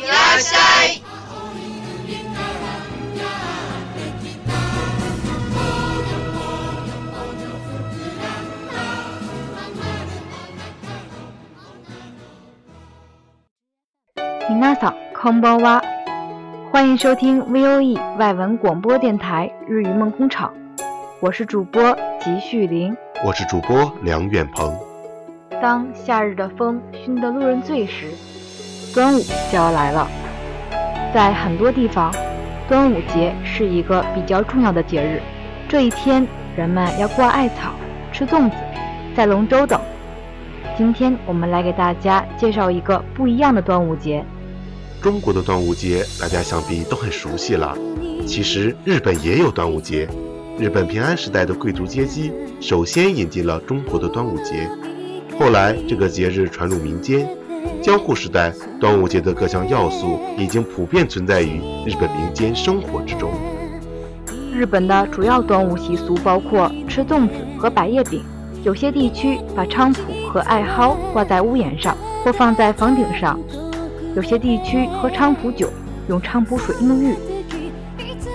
いらっしゃい。米娜桑康包哇，欢迎收听 VOE 外文广播电台日语梦工厂，我是主播吉旭林。我是主播梁远鹏。当夏日的风熏得路人醉时， 端午就要来了。在很多地方，端午节是一个比较重要的节日。这一天，人们要挂艾草、吃粽子、赛龙舟等。今天我们来给大家介绍一个不一样的端午节。中国的端午节大家想必都很熟悉了，其实日本也有端午节。日本平安时代的贵族阶级首先引进了中国的端午节，后来这个节日传入民间。江户时代，端午节的各项要素已经普遍存在于日本民间生活之中。日本的主要端午习俗包括吃粽子和百叶饼，有些地区把菖蒲和艾蒿挂在屋檐上或放在房顶上，有些地区喝菖蒲酒，用菖蒲水沐浴。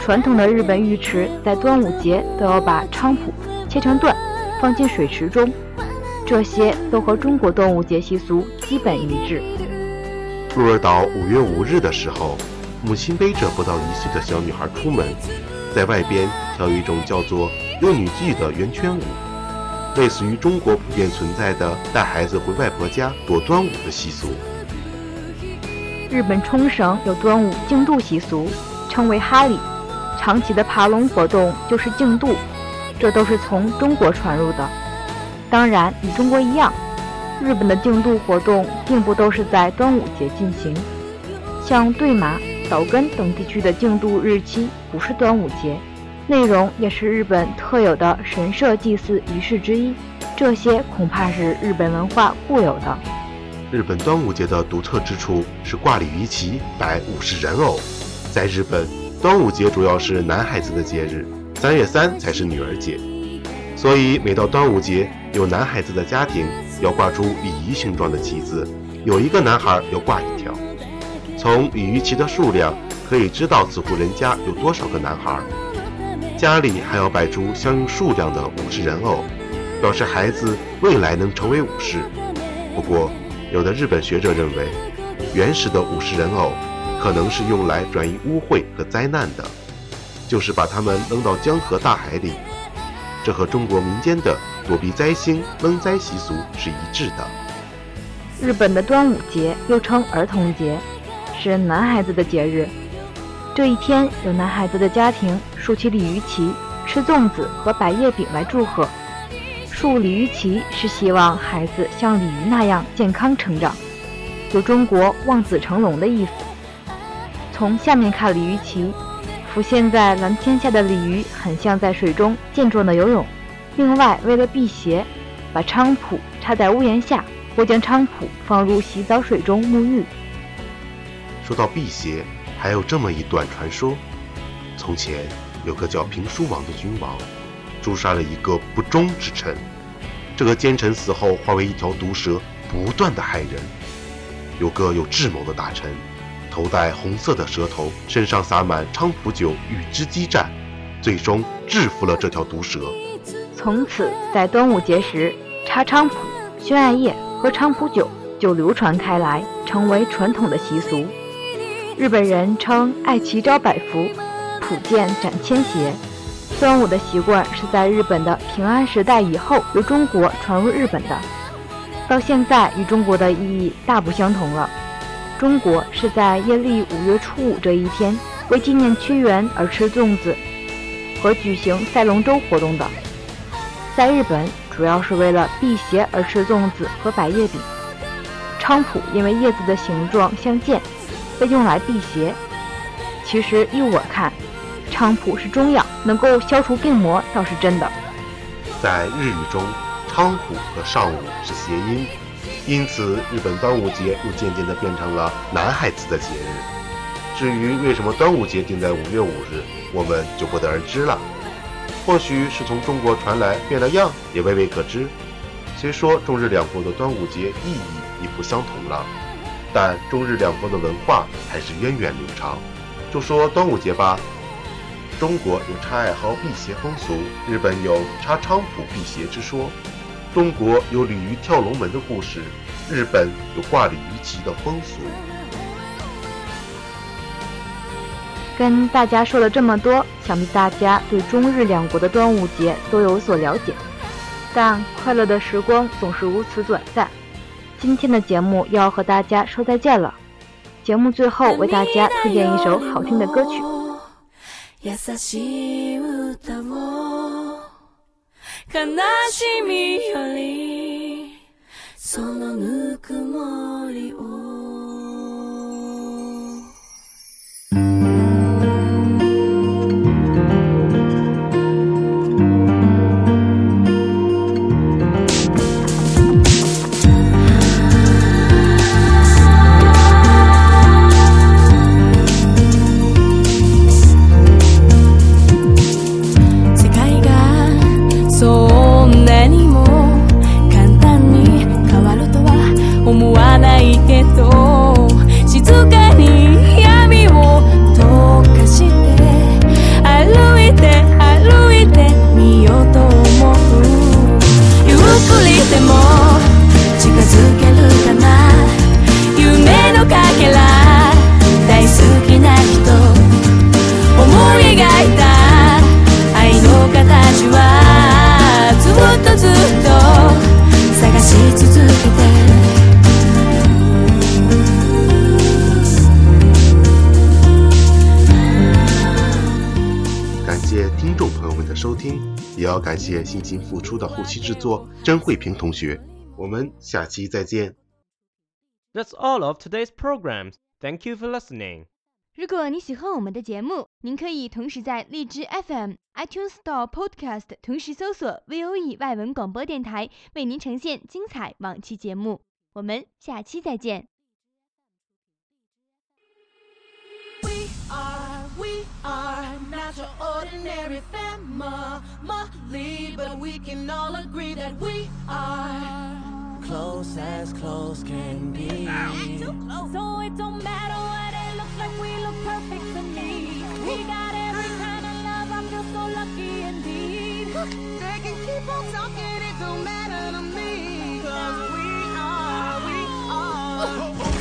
传统的日本浴池在端午节都要把菖蒲切成段，放进水池中，这些都和中国端午节习俗基本一致。鹿儿岛五月五日的时候，母亲背着不到一岁的小女孩出门，在外边跳一种叫做“幼女祭”的圆圈舞，类似于中国普遍存在的带孩子回外婆家躲端午的习俗。日本冲绳有端午竞渡习俗，称为哈里。长期的爬龙活动就是竞渡，这都是从中国传入的。当然，与中国一样，日本的竞渡活动并不都是在端午节进行。像对马、岛根等地区的竞渡日期不是端午节，内容也是日本特有的神社祭祀仪式之一。这些恐怕是日本文化固有的。日本端午节的独特之处是挂鲤鱼旗、摆武士人偶。在日本，端午节主要是男孩子的节日，三月三才是女儿节。所以每到端午节，有男孩子的家庭要挂出鲤鱼形状的旗子，有一个男孩要挂一条。从鲤鱼旗的数量可以知道此户人家有多少个男孩。家里还要摆出相应数量的武士人偶，表示孩子未来能成为武士。不过，有的日本学者认为，原始的武士人偶可能是用来转移污秽和灾难的，就是把他们扔到江河大海里。这和中国民间的躲避灾星、扔灾习俗是一致的。日本的端午节又称儿童节，是男孩子的节日。这一天，有男孩子的家庭竖起鲤鱼旗，吃粽子和百叶饼来祝贺。竖鲤鱼旗是希望孩子像鲤鱼那样健康成长，有中国望子成龙的意思。从下面看鲤鱼旗，浮现在蓝天下的鲤鱼很像在水中健壮的游泳。另外，为了辟邪，把菖蒲插在屋檐下，或将菖蒲放入洗澡水中沐浴。说到辟邪，还有这么一段传说：从前有个叫平叔王的君王，诛杀了一个不忠之臣。这个奸臣死后化为一条毒蛇，不断的害人。有个有智谋的大臣，头戴红色的蛇头，身上洒满菖蒲酒，与之激战，最终制服了这条毒蛇。从此，在端午节时，插菖蒲、宣艾叶和菖蒲酒就流传开来，成为传统的习俗。日本人称艾奇招百福，普剑斩千邪。端午的习惯是在日本的平安时代以后由中国传入日本的，到现在与中国的意义大不相同了。中国是在阴历五月初五这一天，为纪念屈原而吃粽子和举行赛龙舟活动的。在日本，主要是为了辟邪而吃粽子和百叶饼。菖蒲因为叶子的形状像剑，被用来辟邪。其实依我看，菖蒲是中药，能够消除病魔，倒是真的。在日语中，菖蒲和上午是谐音，因此日本端午节又渐渐地变成了男孩子的节日。至于为什么端午节定在五月五日，我们就不得而知了。或许是从中国传来变了样，也未未可知。虽说中日两国的端午节意义已不相同了，但中日两国的文化还是源远流长。就说端午节吧，中国有插艾蒿辟邪风俗，日本有插菖蒲辟邪之说。中国有鲤鱼跳龙门的故事，日本有挂鲤鱼旗的风俗。跟大家说了这么多，想必大家对中日两国的端午节都有所了解。但快乐的时光总是如此短暂，今天的节目要和大家说再见了。节目最后为大家推荐一首好听的歌曲。悲しみより感谢辛勤付出的后期制作甄慧萍同学，我们下期再见。That's all of today's programs. Thank you for listening. 如果你喜欢我们的节目，您可以同时在荔枝 FM、iTunes Store、Podcast 同时搜索 VOE 外文广播电台，为您呈现精彩往期节目。我们下期再见。Family, but we can all agree that we are close as close can be. Too close. So it don't matter what it looks like, we look perfect to me. We got every kind of love, I feel so lucky indeed. They can keep on talking, it don't matter to me. Cause we are, we are. Oh, oh, oh.